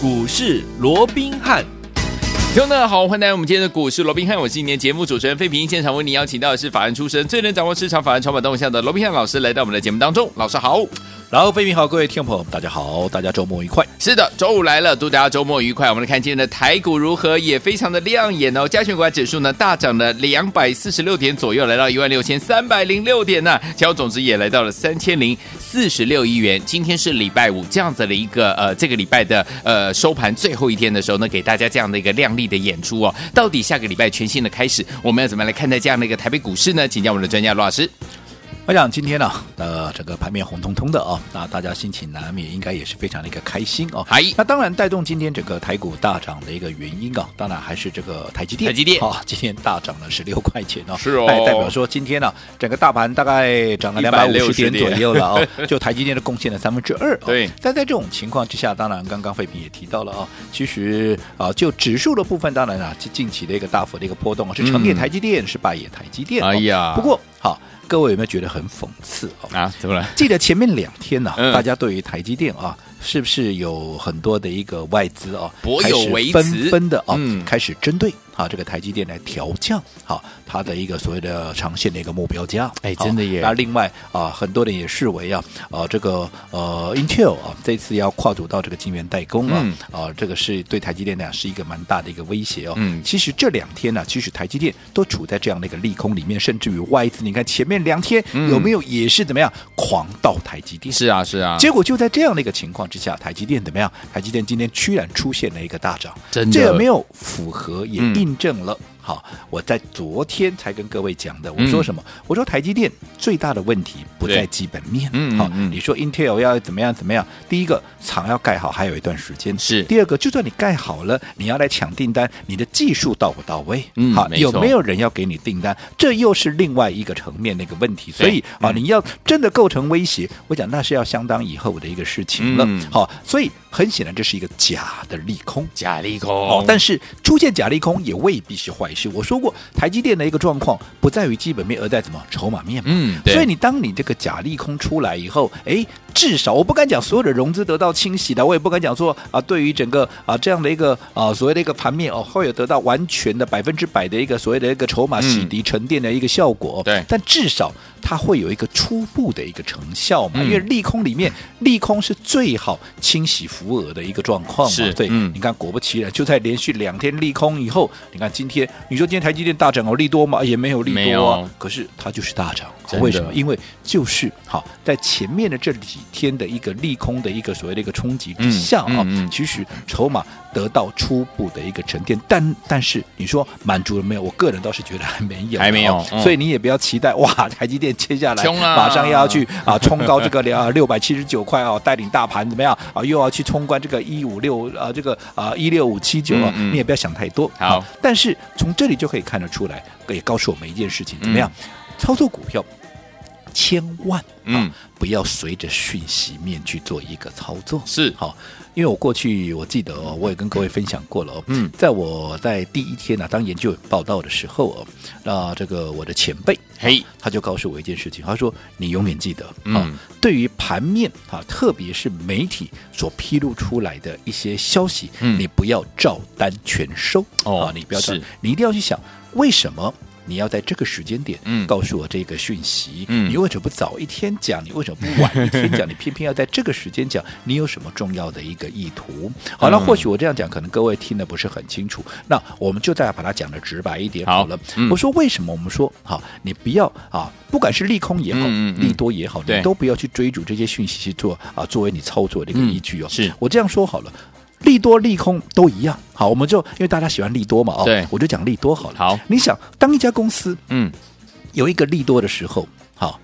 股市罗宾汉。听众们好，欢迎来到我们今天的股市罗宾汉，我是今天节目主持人费平，现场为您邀请到的是法案出身、最能掌握市场法案筹码动向的罗宾汉老师，来到我们的节目当中。老师好。然后，飞平好，各位听众朋友，大家好，大家周末愉快。是的，周五来了，祝大家周末愉快。我们来看今天的台股如何，也非常的亮眼哦。加权股价指数呢大涨了两百四十六点左右，来到一万六千三百零六点呢。交总值也来到了三千零四十六亿元。今天是礼拜五，这样子的一个呃，这个礼拜的呃收盘最后一天的时候呢，给大家这样的一个亮丽的演出哦。到底下个礼拜全新的开始，我们要怎么来看待这样的一个台北股市呢？请教我们的专家罗老师。我想今天呢，呃，整个盘面红彤彤的啊，那大家心情难免应该也是非常的一个开心哦。嗨，那当然带动今天整个台股大涨的一个原因啊，当然还是这个台积电。台积电啊，今天大涨了十六块钱哦。是哦。代表说今天呢，整个大盘大概涨了两百五十点左右了哦。就台积电的贡献了三分之二。对。但在这种情况之下，当然刚刚费平也提到了啊，其实啊，就指数的部分，当然啊，近期的一个大幅的一个波动啊，是成也台积电，是败也台积电。哎呀。不过好。各位有没有觉得很讽刺哦？啊，怎么了？记得前面两天呢、啊，嗯、大家对于台积电啊，是不是有很多的一个外资啊，颇有微词，纷纷的啊，嗯、开始针对啊这个台积电来调降好它的一个所谓的长线的一个目标价。哎，真的耶！那另外啊，很多人也视为啊，啊这个呃 Intel 啊，这次要跨足到这个晶圆代工啊，嗯、啊这个是对台积电呢是一个蛮大的一个威胁哦。嗯，其实这两天呢、啊，其实台积电都处在这样的一个利空里面，甚至于外资，你看前面。两天有没有也是怎么样狂到台积电？是啊是啊，结果就在这样的一个情况之下，台积电怎么样？台积电今天居然出现了一个大涨，真的，这有没有符合也印证了。嗯好，我在昨天才跟各位讲的，我说什么？嗯、我说台积电最大的问题不在基本面。嗯，好，你说 Intel 要怎么样怎么样？第一个厂要盖好，还有一段时间。是。第二个，就算你盖好了，你要来抢订单，你的技术到不到位？嗯，好，没。有没有人要给你订单？这又是另外一个层面的一个问题。所以啊，你要真的构成威胁，我讲那是要相当以后的一个事情了。嗯、好，所以很显然这是一个假的利空，假利空。哦，但是出现假利空也未必是坏事。我说过。台积电的一个状况不在于基本面，而在什么筹码面嘛。嗯，所以你当你这个假利空出来以后，哎，至少我不敢讲所有的融资得到清洗的，我也不敢讲说啊，对于整个啊这样的一个啊所谓的一个盘面哦，会有得到完全的百分之百的一个所谓的一个筹码洗涤沉淀的一个效果。对，但至少它会有一个初步的一个成效嘛。嗯、因为利空里面，利空是最好清洗浮额的一个状况嘛。是，对，嗯、你看果不其然，就在连续两天利空以后，你看今天，你说今天台积电大。涨哦，利多吗？也没有利多啊。可是它就是大涨，的为什么？因为就是好在前面的这几天的一个利空的一个所谓的一个冲击之下啊，嗯嗯嗯、其实筹码得到初步的一个沉淀。但但是你说满足了没有？我个人倒是觉得还没有，还没有。嗯、所以你也不要期待哇，台积电接下来马上又要去啊 冲高这个两六百七十九块啊，带领大盘怎么样啊？又要去冲关这个一五六啊，这个啊一六五七九啊，你也不要想太多。好，但是从这里就可以看得出。出来也告诉我们一件事情，怎么样？嗯、操作股票，千万啊不要随着讯息面去做一个操作。是好，因为我过去我记得哦，我也跟各位分享过了哦。嗯，在我在第一天呢、啊，当研究员报道的时候哦，那这个我的前辈嘿，他就告诉我一件事情，他说：“你永远记得，嗯，对于盘面啊，特别是媒体所披露出来的一些消息，嗯，你不要照单全收哦，啊、你不要是，你一定要去想。”为什么你要在这个时间点告诉我这个讯息？嗯，你为什么不早一天讲？你为什么不晚一天讲？你偏偏要在这个时间讲？你有什么重要的一个意图？好了，那或许我这样讲，可能各位听得不是很清楚。那我们就再把它讲的直白一点好了。我说为什么？我们说好，你不要啊，不管是利空也好，利多也好，你都不要去追逐这些讯息去做啊，作为你操作的一个依据哦。是我这样说好了。利多利空都一样，好，我们就因为大家喜欢利多嘛，哦，对，我就讲利多好了。好，你想当一家公司，嗯，有一个利多的时候，好，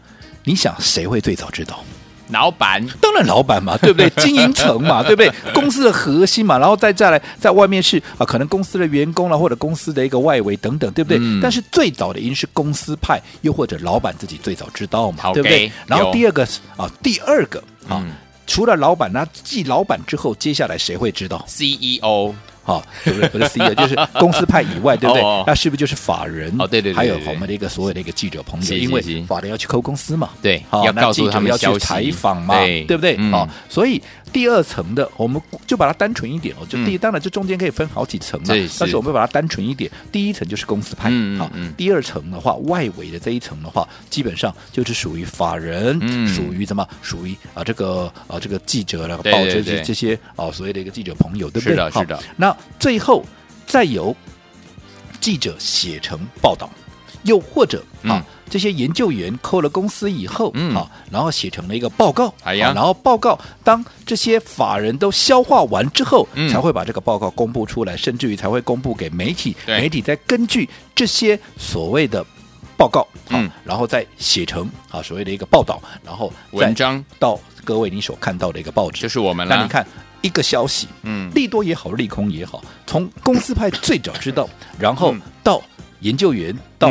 你想谁会最早知道？老板，当然老板嘛，对不对？经营层嘛，对不对？公司的核心嘛，然后再再来，在外面是啊，可能公司的员工啦，或者公司的一个外围等等，对不对？嗯、但是最早的一定是公司派，又或者老板自己最早知道嘛对不对？然后第二个是啊，第二个啊。嗯除了老板，那继老板之后，接下来谁会知道？CEO 哈，对不对？不是 CEO，就是公司派以外，对不对？那是不是就是法人？哦，对对对，还有我们的一个所有的一个记者朋友，因为法人要去 call 公司嘛，对，要告诉他们要去采访嘛，对不对？好，所以第二层的，我们就把它单纯一点哦，就第一，当然这中间可以分好几层嘛，但是我们把它单纯一点，第一层就是公司派，好，第二层的话，外围的这一层的话，基本上就是属于法人，属于什么？属于啊这个啊这个记者了，报这些这些啊所谓的一个记者朋友，对不对？是的，是的。那最后再由记者写成报道，又或者啊，嗯、这些研究员扣了公司以后，嗯，啊，然后写成了一个报告，哎呀，然后报告当这些法人都消化完之后，嗯、才会把这个报告公布出来，甚至于才会公布给媒体，媒体再根据这些所谓的报告，嗯，然后再写成啊所谓的一个报道，然后文章。到各位你所看到的一个报纸，就是我们了。那你看。一个消息，嗯，利多也好，利空也好，从公司派最早知道，然后到研究员，到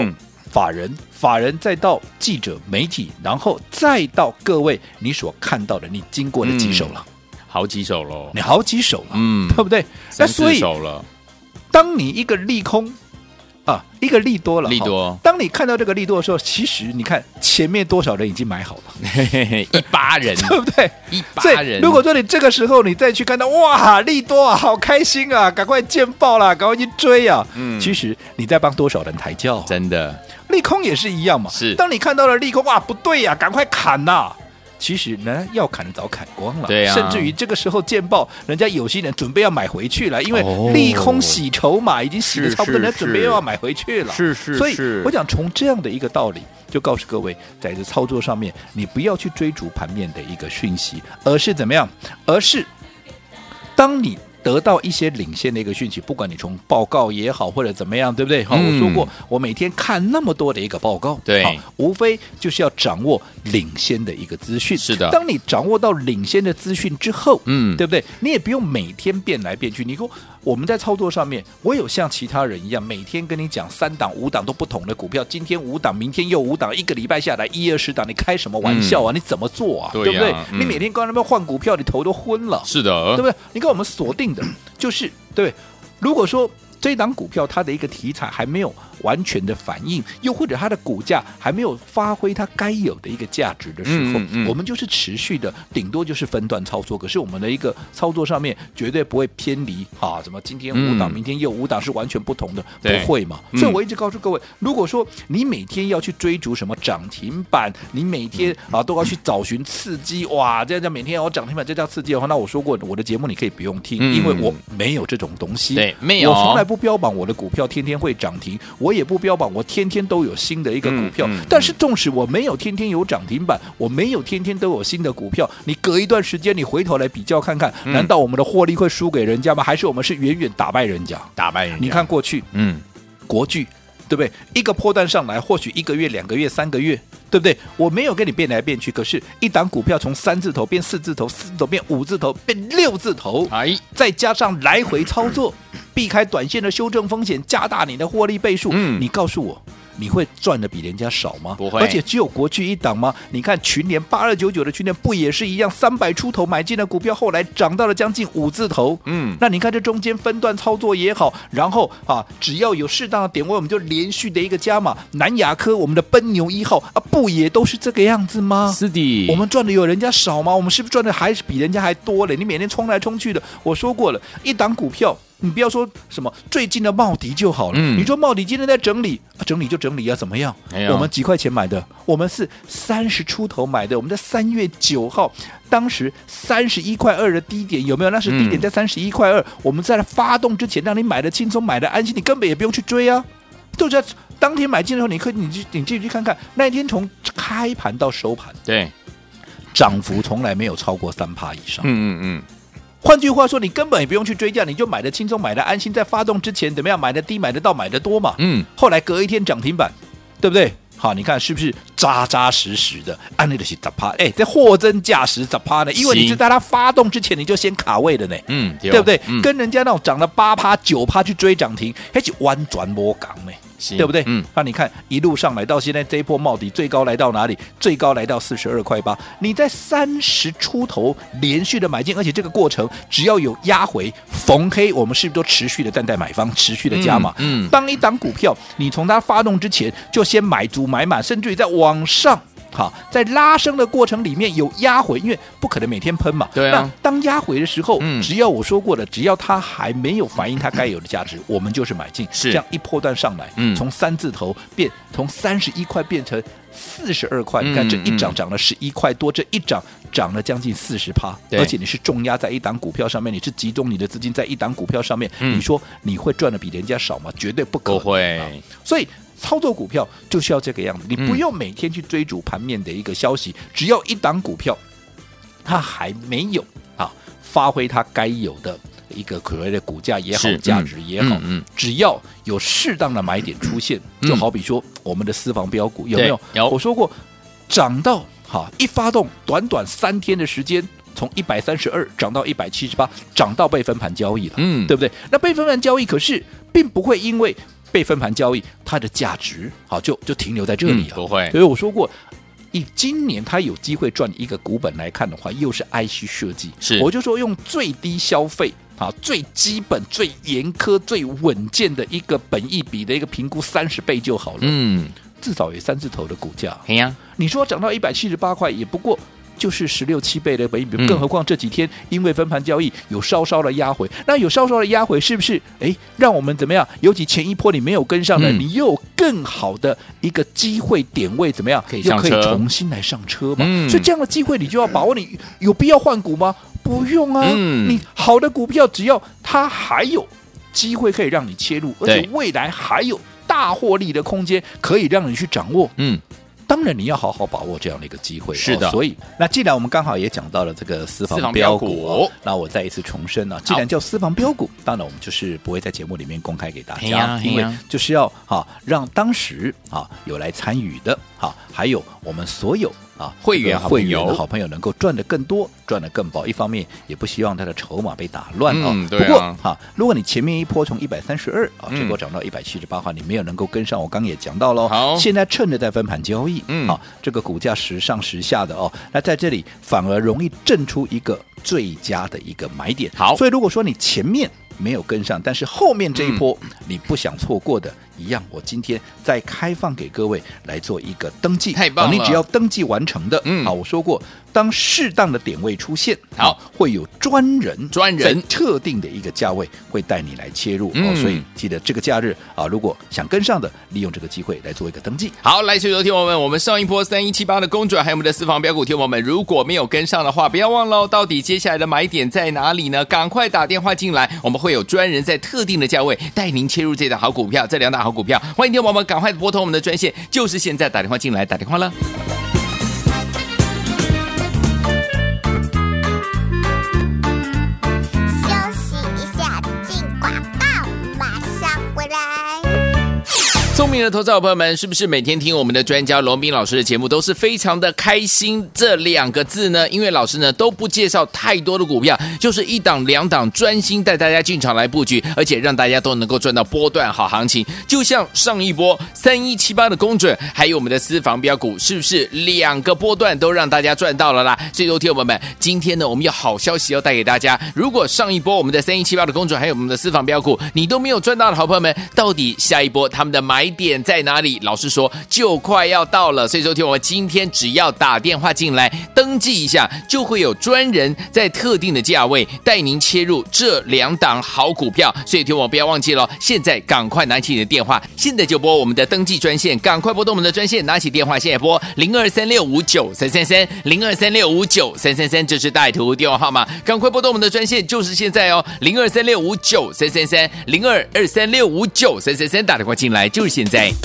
法人，嗯、法人再到记者、媒体，然后再到各位你所看到的，你经过的几手了？嗯、好几手喽，你好几手了，嗯，对不对？那所以，当你一个利空。啊，一个利多了，利多。当你看到这个利多的时候，其实你看前面多少人已经买好了，嘿嘿嘿，一巴人，对不对？一巴人。如果说你这个时候你再去看到，哇，利多啊，好开心啊，赶快见报啦，赶快去追啊。嗯，其实你在帮多少人抬轿？真的，利空也是一样嘛。是，当你看到了利空，哇，不对呀，赶快砍呐。其实呢，要砍的早砍光了，对啊，甚至于这个时候见报，人家有些人准备要买回去了，因为利空洗筹码已经洗的差不多，人家准备又要买回去了。是是，所以我想从这样的一个道理，就告诉各位，在这操作上面，你不要去追逐盘面的一个讯息，而是怎么样？而是当你。得到一些领先的一个讯息，不管你从报告也好，或者怎么样，对不对？好、嗯，我说过，我每天看那么多的一个报告，对，无非就是要掌握领先的一个资讯。是的，当你掌握到领先的资讯之后，嗯，对不对？你也不用每天变来变去。你说我们在操作上面，我有像其他人一样，每天跟你讲三档、五档都不同的股票，今天五档，明天又五档，一个礼拜下来一二十档，你开什么玩笑啊？嗯、你怎么做啊？对，对不对？嗯、你每天刚才那边换股票，你头都昏了。是的，对不对？你看我们锁定的就是对，如果说。这一档股票它的一个题材还没有完全的反应，又或者它的股价还没有发挥它该有的一个价值的时候，嗯嗯、我们就是持续的，顶多就是分段操作。可是我们的一个操作上面绝对不会偏离啊，什么今天五档，明天又五档是完全不同的，嗯、不会嘛？所以我一直告诉各位，嗯、如果说你每天要去追逐什么涨停板，你每天啊都要去找寻刺激，哇，这样叫每天要涨停板，这叫刺激的话，那我说过我的节目你可以不用听，嗯、因为我没有这种东西，对，没有，我从来不。不标榜我的股票天天会涨停，我也不标榜我天天都有新的一个股票。嗯嗯、但是纵使我没有天天有涨停板，我没有天天都有新的股票，你隔一段时间你回头来比较看看，嗯、难道我们的获利会输给人家吗？还是我们是远远打败人家？打败人家？你看过去，嗯，国巨对不对？一个破蛋上来，或许一个月、两个月、三个月。对不对？我没有跟你变来变去，可是，一档股票从三字头变四字头，四字头变五字头，变六字头，哎，再加上来回操作，避开短线的修正风险，加大你的获利倍数，嗯，你告诉我。你会赚的比人家少吗？不会，而且只有国巨一档吗？你看群联八二九九的群联不也是一样，三百出头买进的股票，后来涨到了将近五字头。嗯，那你看这中间分段操作也好，然后啊，只要有适当的点位，我们就连续的一个加码。南亚科，我们的奔牛一号啊，不也都是这个样子吗？是的，我们赚的有人家少吗？我们是不是赚的还是比人家还多嘞？你每天冲来冲去的，我说过了，一档股票。你不要说什么最近的茂迪就好了。嗯、你说茂迪今天在整理，啊、整理就整理啊，怎么样？有我们几块钱买的，我们是三十出头买的。我们在三月九号，当时三十一块二的低点有没有？那是低点在三十一块二。我们在发动之前，让你买的轻松，买的安心，你根本也不用去追啊。就在当天买进的时候，你可以你去你继续去看看，那一天从开盘到收盘，对，涨幅从来没有超过三趴以上。嗯嗯嗯。换句话说，你根本也不用去追价，你就买的轻松，买的安心，在发动之前怎么样？买的低，买得到，买的多嘛。嗯。后来隔一天涨停板，对不对？好，你看是不是扎扎实实的？安利的是十趴，哎，这货真价实十趴呢？因为你是在它发动之前你就先卡位的呢。嗯，对不对？跟人家那种涨了八趴、九趴去追涨停，还是弯转摸港呢？对不对？嗯，那你看一路上来到现在这一波帽底最高来到哪里？最高来到四十二块八。你在三十出头连续的买进，而且这个过程只要有压回逢黑，我们是不是都持续的站在买方，持续的加码？嗯，当一档股票你从它发动之前就先买足买满，甚至于在往上。好，在拉升的过程里面有压回，因为不可能每天喷嘛。对啊。那当压回的时候，嗯，只要我说过的，只要它还没有反映它该有的价值，我们就是买进。是。这样一波段上来，嗯，从三字头变从三十一块变成四十二块，你看这一涨涨了十一块多，这一涨涨了将近四十趴。而且你是重压在一档股票上面，你是集中你的资金在一档股票上面，你说你会赚的比人家少吗？绝对不可能。不会。所以。操作股票就是要这个样子，你不用每天去追逐盘面的一个消息，嗯、只要一档股票它还没有啊发挥它该有的一个可谓的股价也好，价值也好，嗯，只要有适当的买点出现，嗯、就好比说我们的私房标股有没有？有，我说过涨到哈一发动，短短三天的时间，从一百三十二涨到一百七十八，涨到被分盘交易了，嗯，对不对？那被分盘交易可是并不会因为。被分盘交易，它的价值好就就停留在这里了。不会，所以我说过，以今年它有机会赚一个股本来看的话，又是 IC 设计，是我就说用最低消费啊，最基本、最严苛、最稳健的一个本益比的一个评估三十倍就好了。嗯，至少有三字头的股价。哎呀，你说涨到一百七十八块，也不过。就是十六七倍的本益比，更何况这几天因为分盘交易有稍稍的压回，那有稍稍的压回，是不是？哎，让我们怎么样？尤其前一波你没有跟上的，你又有更好的一个机会点位，怎么样？可以又可以重新来上车嘛？所以这样的机会你就要把握。你有必要换股吗？不用啊。你好的股票，只要它还有机会可以让你切入，而且未来还有大获利的空间可以让你去掌握。嗯。当然，你要好好把握这样的一个机会。是的，哦、所以那既然我们刚好也讲到了这个私房标股，哦，那我再一次重申呢，既然叫私房标股，当然我们就是不会在节目里面公开给大家，啊、因为就是要哈让当时啊有来参与的哈，还有我们所有。啊，会员会员的好朋友能够赚得更多，赚得更薄。一方面也不希望他的筹码被打乱啊。嗯、啊不过哈，如果你前面一波从一百三十二啊，这波涨到一百七十八的话，你没有能够跟上，我刚也讲到喽。好，现在趁着在分盘交易，嗯，好，这个股价时上时下的哦，那在这里反而容易挣出一个最佳的一个买点。好，所以如果说你前面没有跟上，但是后面这一波你不想错过的。一样，我今天再开放给各位来做一个登记，太棒了！你只要登记完成的，嗯，好，我说过，当适当的点位出现，好，会有专人专人特定的一个价位会带你来切入，嗯，所以记得这个假日啊，如果想跟上的，利用这个机会来做一个登记。好，来，所有听友们，我们上一波三一七八的公转，还有我们的私房标股，听友们，如果没有跟上的话，不要忘了，到底接下来的买点在哪里呢？赶快打电话进来，我们会有专人在特定的价位带您切入这档好股票，这两档好股票，欢迎听友们赶快拨通我们的专线，就是现在打电话进来，打电话了。明的投资者朋友们，是不是每天听我们的专家罗宾老师的节目都是非常的开心？这两个字呢，因为老师呢都不介绍太多的股票，就是一档两档专心带大家进场来布局，而且让大家都能够赚到波段好行情。就像上一波三一七八的公准，还有我们的私房标股，是不是两个波段都让大家赚到了啦？所以，说，听友们，今天呢，我们有好消息要带给大家。如果上一波我们的三一七八的公准，还有我们的私房标股，你都没有赚到的好朋友们，到底下一波他们的买点点在哪里？老师说就快要到了，所以说听我今天只要打电话进来登记一下，就会有专人在特定的价位带您切入这两档好股票。所以听我不要忘记了，现在赶快拿起你的电话，现在就拨我们的登记专线，赶快拨动我们的专线，拿起电话现在拨零二三六五九三三三零二三六五九三三三，这是带图电话号码，赶快拨动我们的专线，就是现在哦，零二三六五九三三三零二二三六五九三三三，打电话进来就是现在。day.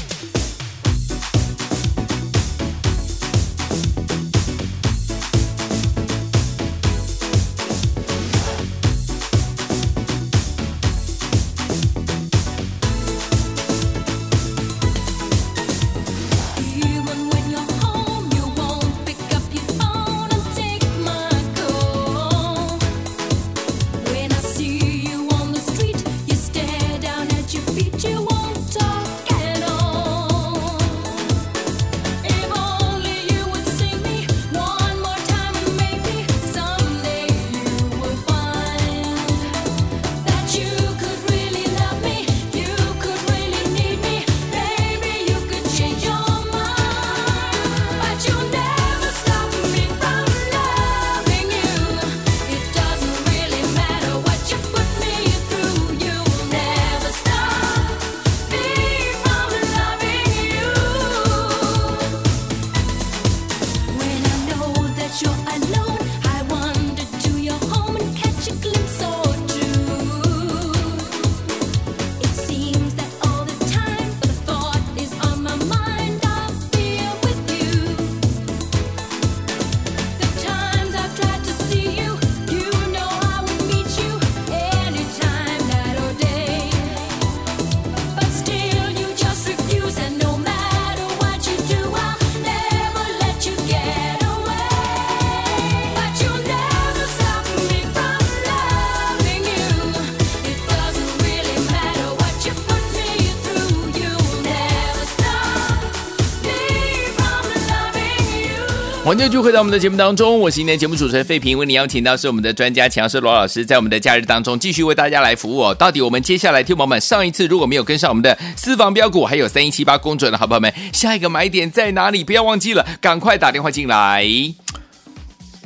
欢迎继续回到我们的节目当中，我是今天节目主持人费平，为您邀请到是我们的专家强势罗老师，在我们的假日当中继续为大家来服务哦。到底我们接下来听友们上一次如果没有跟上我们的私房标股，还有三一七八公准的好朋友们，下一个买点在哪里？不要忘记了，赶快打电话进来。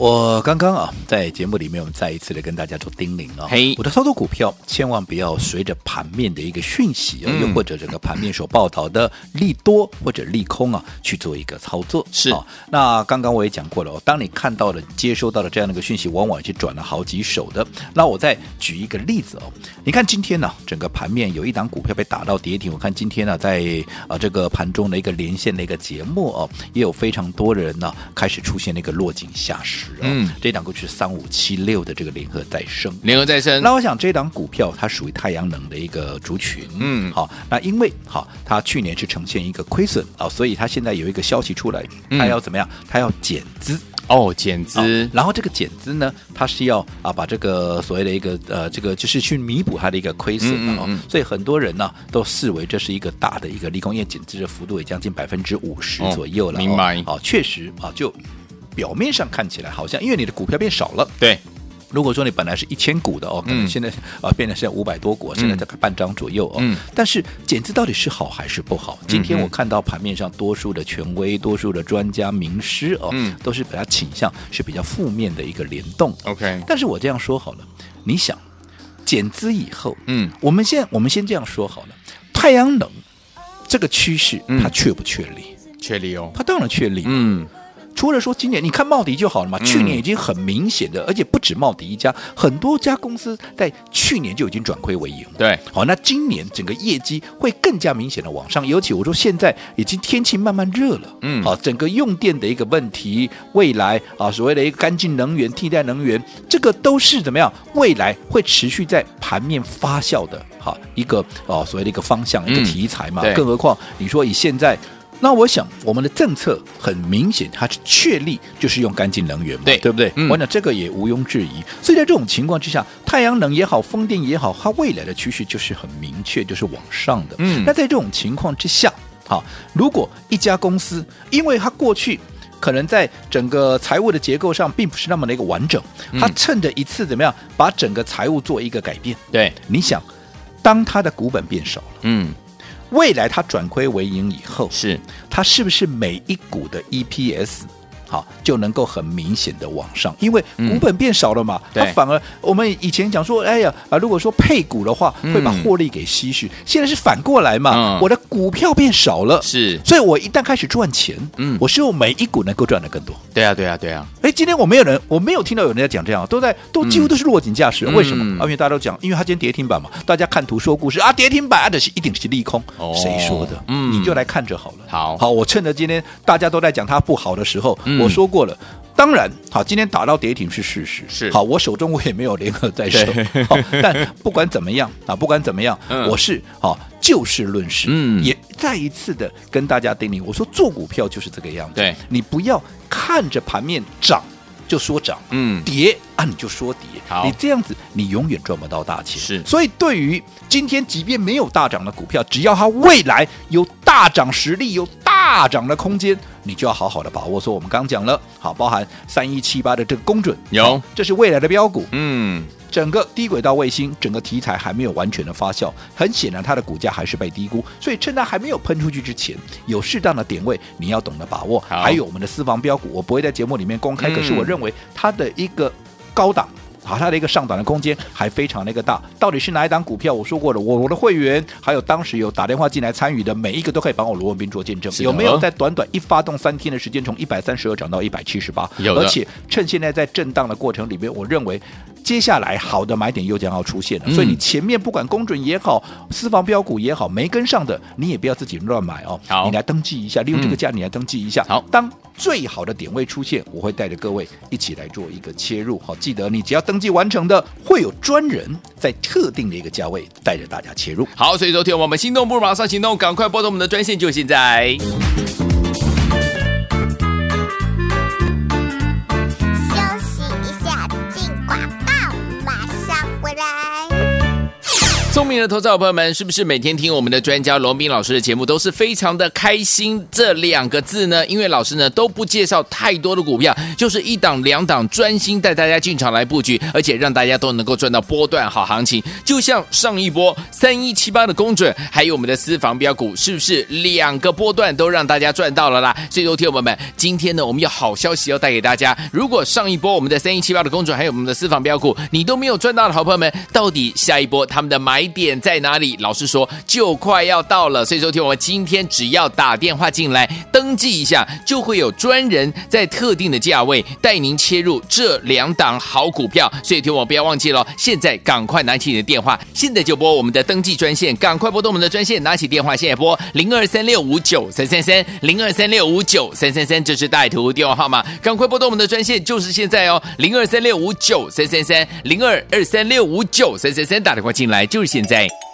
我刚刚啊，在节目里面，我们再一次的跟大家做叮咛啊、哦，hey, 我的操作股票千万不要随着盘面的一个讯息啊，又、嗯、或者整个盘面所报道的利多或者利空啊，去做一个操作。是、哦，那刚刚我也讲过了，当你看到了、接收到了这样的一个讯息，往往已经转了好几手的。那我再举一个例子哦，你看今天呢、啊，整个盘面有一档股票被打到跌停，我看今天呢、啊，在啊这个盘中的一个连线的一个节目哦，也有非常多的人呢、啊，开始出现那个落井下石。嗯，这档股是三五七六的这个联合再生，联合再生。那我想这档股票它属于太阳能的一个族群，嗯，好，那因为好，它去年是呈现一个亏损啊，所以它现在有一个消息出来，它要怎么样？它要减资哦，减资。然后这个减资呢，它是要啊把这个所谓的一个呃这个就是去弥补它的一个亏损哦，嗯嗯嗯，所以很多人呢都视为这是一个大的一个利空，因为减资的幅度也将近百分之五十左右了，哦，明白？啊，确实啊就。表面上看起来好像，因为你的股票变少了。对，如果说你本来是一千股的哦，可能现在啊、嗯呃、变成现在五百多股，现在大概半张左右哦。嗯。但是减资到底是好还是不好？嗯、今天我看到盘面上多数的权威、多数的专家、名师哦，嗯、都是比较倾向是比较负面的一个联动。OK。但是我这样说好了，你想减资以后，嗯，我们先我们先这样说好了，太阳能这个趋势它确不确立？确立哦，它当然确立。嗯。除了说今年，你看茂迪就好了嘛。去年已经很明显的，而且不止茂迪一家，很多家公司在去年就已经转亏为盈。对，好，那今年整个业绩会更加明显的往上。尤其我说现在已经天气慢慢热了，嗯，好，整个用电的一个问题，未来啊，所谓的一个干净能源、替代能源，这个都是怎么样？未来会持续在盘面发酵的，好一个哦，所谓的一个方向、一个题材嘛。更何况你说以现在。那我想，我们的政策很明显，它是确立就是用干净能源嘛，对对不对？嗯、我想这个也毋庸置疑。所以在这种情况之下，太阳能也好，风电也好，它未来的趋势就是很明确，就是往上的。嗯，那在这种情况之下，好，如果一家公司，因为它过去可能在整个财务的结构上并不是那么的一个完整，它趁着一次怎么样，把整个财务做一个改变。对，你想，当它的股本变少了，嗯。未来它转亏为盈以后，是。它是不是每一股的 EPS？好，就能够很明显的往上，因为股本变少了嘛，它、嗯、反而我们以前讲说，哎呀啊，如果说配股的话，会把获利给稀释，嗯、现在是反过来嘛，嗯、我的股票变少了，是，所以我一旦开始赚钱，嗯，我希望每一股能够赚的更多。对啊，对啊，对啊。哎，今天我没有人，我没有听到有人在讲这样，都在都几乎都是落井下石。嗯、为什么？啊，因为大家都讲，因为他今天跌停板嘛，大家看图说故事啊，跌停板啊，的是一定是利空，哦、谁说的？嗯，你就来看着好了。好，好，我趁着今天大家都在讲它不好的时候，嗯、我说过了。当然，好，今天打到跌停是事实，是。好，我手中我也没有联合在手，好，但不管怎么样啊，不管怎么样，嗯、我是好就事论事，嗯，也再一次的跟大家叮咛，我说做股票就是这个样子，对，你不要看着盘面涨就说涨，嗯，跌啊你就说跌，好，你这样子你永远赚不到大钱，是，所以对于今天即便没有大涨的股票，只要它未来有大涨实力，有大涨的空间。你就要好好的把握。说我们刚讲了，好，包含三一七八的这个公准有，这是未来的标股。嗯，整个低轨道卫星，整个题材还没有完全的发酵，很显然它的股价还是被低估。所以趁它还没有喷出去之前，有适当的点位，你要懂得把握。还有我们的私房标股，我不会在节目里面公开，嗯、可是我认为它的一个高档。好，它的一个上档的空间还非常的一个大，到底是哪一档股票？我说过了，我我的会员还有当时有打电话进来参与的每一个都可以帮我罗文斌做见证，有没有在短短一发动三天的时间，从一百三十二涨到一百七十八？而且趁现在在震荡的过程里面，我认为接下来好的买点又将要出现了，嗯、所以你前面不管公准也好，私房标股也好，没跟上的你也不要自己乱买哦，好，你来登记一下，利用这个价你来登记一下，好，当。最好的点位出现，我会带着各位一起来做一个切入。好，记得你只要登记完成的，会有专人在特定的一个价位带着大家切入。好，所以昨天我们心动不如马上行动，赶快拨通我们的专线，就现在。聪明的投资者朋友们，是不是每天听我们的专家罗宾老师的节目都是非常的开心？这两个字呢，因为老师呢都不介绍太多的股票，就是一档两档专心带大家进场来布局，而且让大家都能够赚到波段好行情。就像上一波三一七八的公准，还有我们的私房标股，是不是两个波段都让大家赚到了啦？所以，说，听友们，今天呢，我们有好消息要带给大家。如果上一波我们的三一七八的公准，还有我们的私房标股，你都没有赚到的好朋友们，到底下一波他们的买点在哪里？老实说，就快要到了。所以，说听我今天只要打电话进来登记一下，就会有专人在特定的价位带您切入这两档好股票。所以，听我不要忘记了，现在赶快拿起你的电话，现在就拨我们的登记专线，赶快拨动我们的专线，拿起电话现在拨零二三六五九三三三零二三六五九三三三，这是带图电话号码，赶快拨动我们的专线，就是现在哦，零二三六五九三三三零二二三六五九三三三，打电话进来就是现在。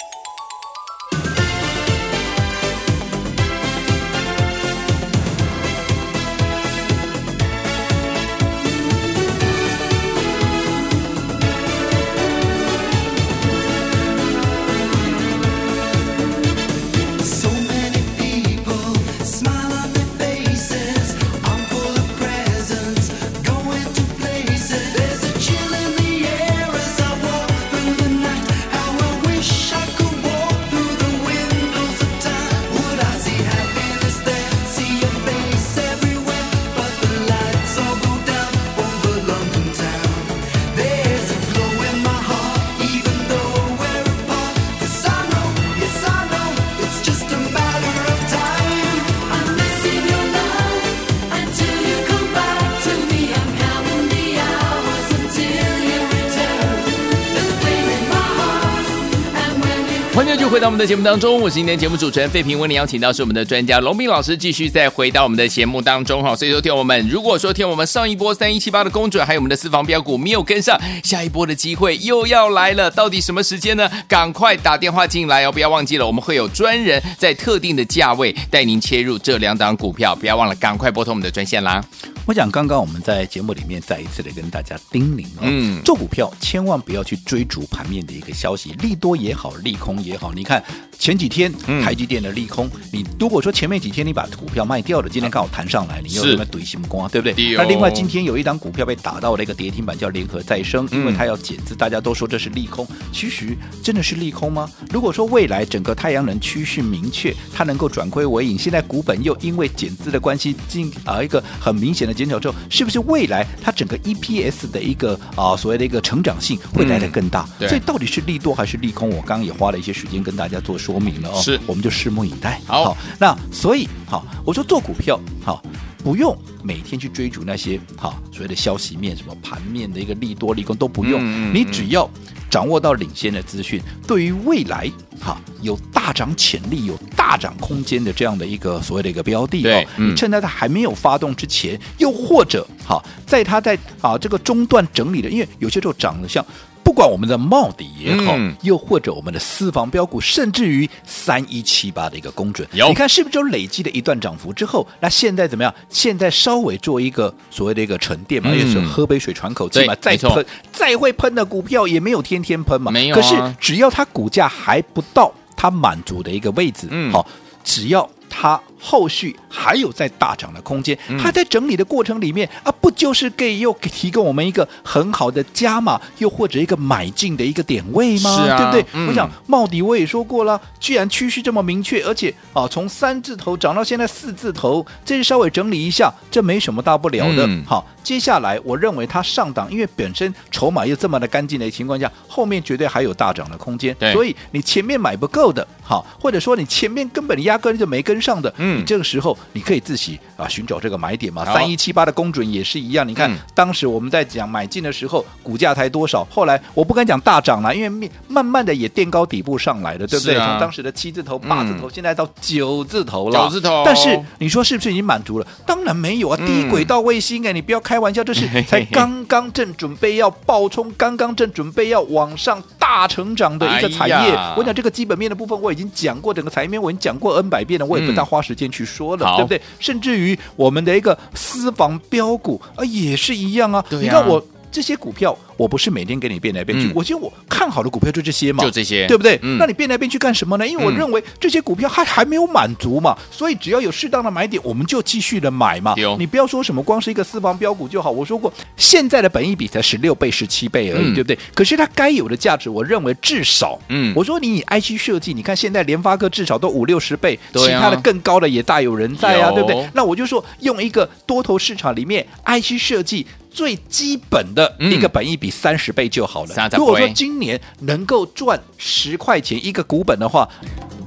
回到我们的节目当中，我是今天节目主持人费平，为您邀请到是我们的专家龙斌老师，继续再回到我们的节目当中哈。所以说，听我们如果说听我们上一波三一七八的公准，还有我们的私房标股没有跟上，下一波的机会又要来了，到底什么时间呢？赶快打电话进来哦，不要忘记了，我们会有专人在特定的价位带您切入这两档股票，不要忘了，赶快拨通我们的专线啦。我想刚刚我们在节目里面再一次的跟大家叮咛哦，嗯，做股票千万不要去追逐盘面的一个消息，利多也好，利空也好，你看前几天台积电的利空，嗯、你如果说前面几天你把股票卖掉了，今天刚好弹上来，你又什么怼心光，对不对？那另外今天有一档股票被打到了一个跌停板，叫联合再生，因为它要减资，大家都说这是利空，其实真的是利空吗？如果说未来整个太阳能趋势明确，它能够转亏为盈，现在股本又因为减资的关系进啊一个很明显的。减少之后，是不是未来它整个 EPS 的一个啊所谓的一个成长性会来的更大？嗯、所以到底是利多还是利空？我刚刚也花了一些时间跟大家做说明了哦。是，我们就拭目以待。好，好，那所以好，我说做股票好，不用每天去追逐那些哈所谓的消息面，什么盘面的一个利多利空都不用，嗯、你只要。掌握到领先的资讯，对于未来哈有大涨潜力、有大涨空间的这样的一个所谓的一个标的哦，嗯、你趁在它还没有发动之前，又或者哈在它在啊这个中段整理的，因为有些时候涨得像。不管我们的茂迪也好，嗯、又或者我们的私房标股，甚至于三一七八的一个公准，你看是不是就累积了一段涨幅之后，那现在怎么样？现在稍微做一个所谓的一个沉淀嘛，也、嗯、是喝杯水喘口气嘛，再喷再会喷的股票也没有天天喷嘛，没有、啊。可是只要它股价还不到它满足的一个位置，嗯，好，只要。它后续还有在大涨的空间，它在整理的过程里面啊，不就是给又给提供我们一个很好的加码，又或者一个买进的一个点位吗？是啊，对不对？嗯、我想茂迪我也说过了，既然趋势这么明确，而且啊从三字头涨到现在四字头，这是稍微整理一下，这没什么大不了的。嗯、好，接下来我认为它上档，因为本身筹码又这么的干净的情况下，后面绝对还有大涨的空间。对所以你前面买不够的，好，或者说你前面根本压根就没跟。上的，嗯，这个时候你可以自己啊寻找这个买点嘛。三一七八的公准也是一样，你看、嗯、当时我们在讲买进的时候，股价才多少？后来我不敢讲大涨了，因为慢慢的也垫高底部上来了，对不对？啊、从当时的七字头、八字头，嗯、现在到九字头了。九字头，但是你说是不是已经满足了？当然没有啊，低轨道卫星哎，你不要开玩笑，这是 才刚刚正准备要爆冲，刚刚正准备要往上大成长的一个产业。哎、我讲这个基本面的部分我已经讲过，整个产业面我已经讲过 N 百遍了，我也不。再花时间去说了，好对不对？甚至于我们的一个私房标股啊，也是一样啊。啊你看我这些股票我不是每天给你变来变去，嗯、我觉得我看好的股票就这些嘛，就这些，对不对？嗯、那你变来变去干什么呢？因为我认为这些股票还还没有满足嘛，所以只要有适当的买点，我们就继续的买嘛。有你不要说什么光是一个私房标股就好，我说过现在的本益比才十六倍、十七倍而已，嗯、对不对？可是它该有的价值，我认为至少，嗯，我说你以 IC 设计，你看现在联发科至少都五六十倍，啊、其他的更高的也大有人在啊，对不对？那我就说用一个多头市场里面 IC 设计。最基本的一个本益比三十倍就好了。嗯、如果说今年能够赚十块钱一个股本的话，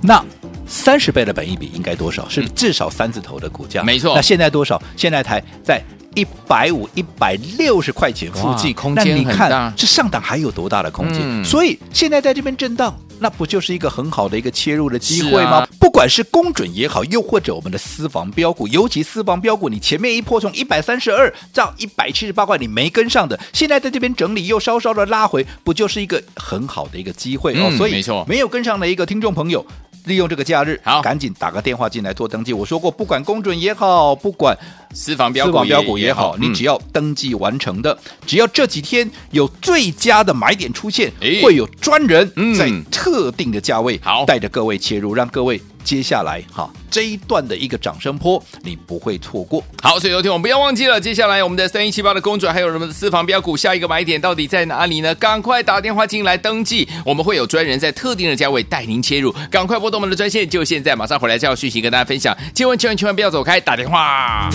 那三十倍的本益比应该多少？是至少三字头的股价。没错。那现在多少？现在才在一百五、一百六十块钱附近，空间。那你看这上档还有多大的空间？嗯、所以现在在这边震荡。那不就是一个很好的一个切入的机会吗？啊、不管是公准也好，又或者我们的私房标股，尤其私房标股，你前面一波从一百三十二到一百七十八块，你没跟上的，现在在这边整理又稍稍的拉回，不就是一个很好的一个机会哦？嗯、所以没错，没有跟上的一个听众朋友，利用这个假日，好，赶紧打个电话进来做登记。我说过，不管公准也好，不管。私房标股也，好，你只要登记完成的，嗯、只要这几天有最佳的买点出现，会有专人在特定的价位，好带着各位切入，让各位。接下来哈这一段的一个掌声波，你不会错过。好，所以昨天我们不要忘记了，接下来我们的三一七八的公主，还有我们的私房标股，下一个买点到底在哪里呢？赶快打电话进来登记，我们会有专人在特定的价位带您切入。赶快拨动我们的专线，就现在，马上回来就要讯息跟大家分享。千万千万千万不要走开，打电话。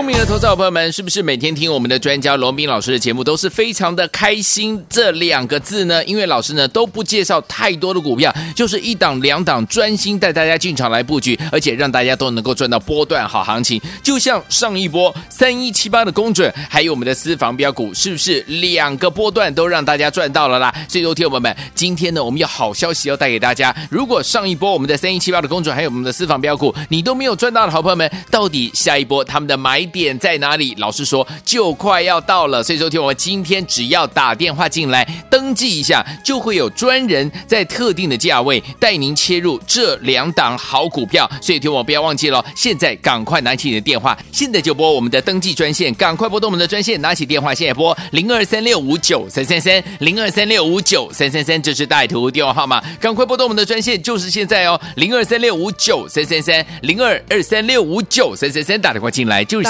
聪明的投资者朋友们，是不是每天听我们的专家罗宾老师的节目都是非常的开心？这两个字呢，因为老师呢都不介绍太多的股票，就是一档两档专心带大家进场来布局，而且让大家都能够赚到波段好行情。就像上一波三一七八的公准，还有我们的私房标股，是不是两个波段都让大家赚到了啦？所以，说，听友们，今天呢，我们有好消息要带给大家。如果上一波我们的三一七八的公准，还有我们的私房标股，你都没有赚到的好朋友们，到底下一波他们的买点在哪里？老师说就快要到了，所以说听我今天只要打电话进来登记一下，就会有专人在特定的价位带您切入这两档好股票。所以听我不要忘记了，现在赶快拿起你的电话，现在就拨我们的登记专线，赶快拨动我们的专线，拿起电话现在拨零二三六五九三三三零二三六五九三三三，这是带图电话号码，赶快拨动我们的专线，就是现在哦，零二三六五九三三三零二二三六五九三三三，打电话进来就是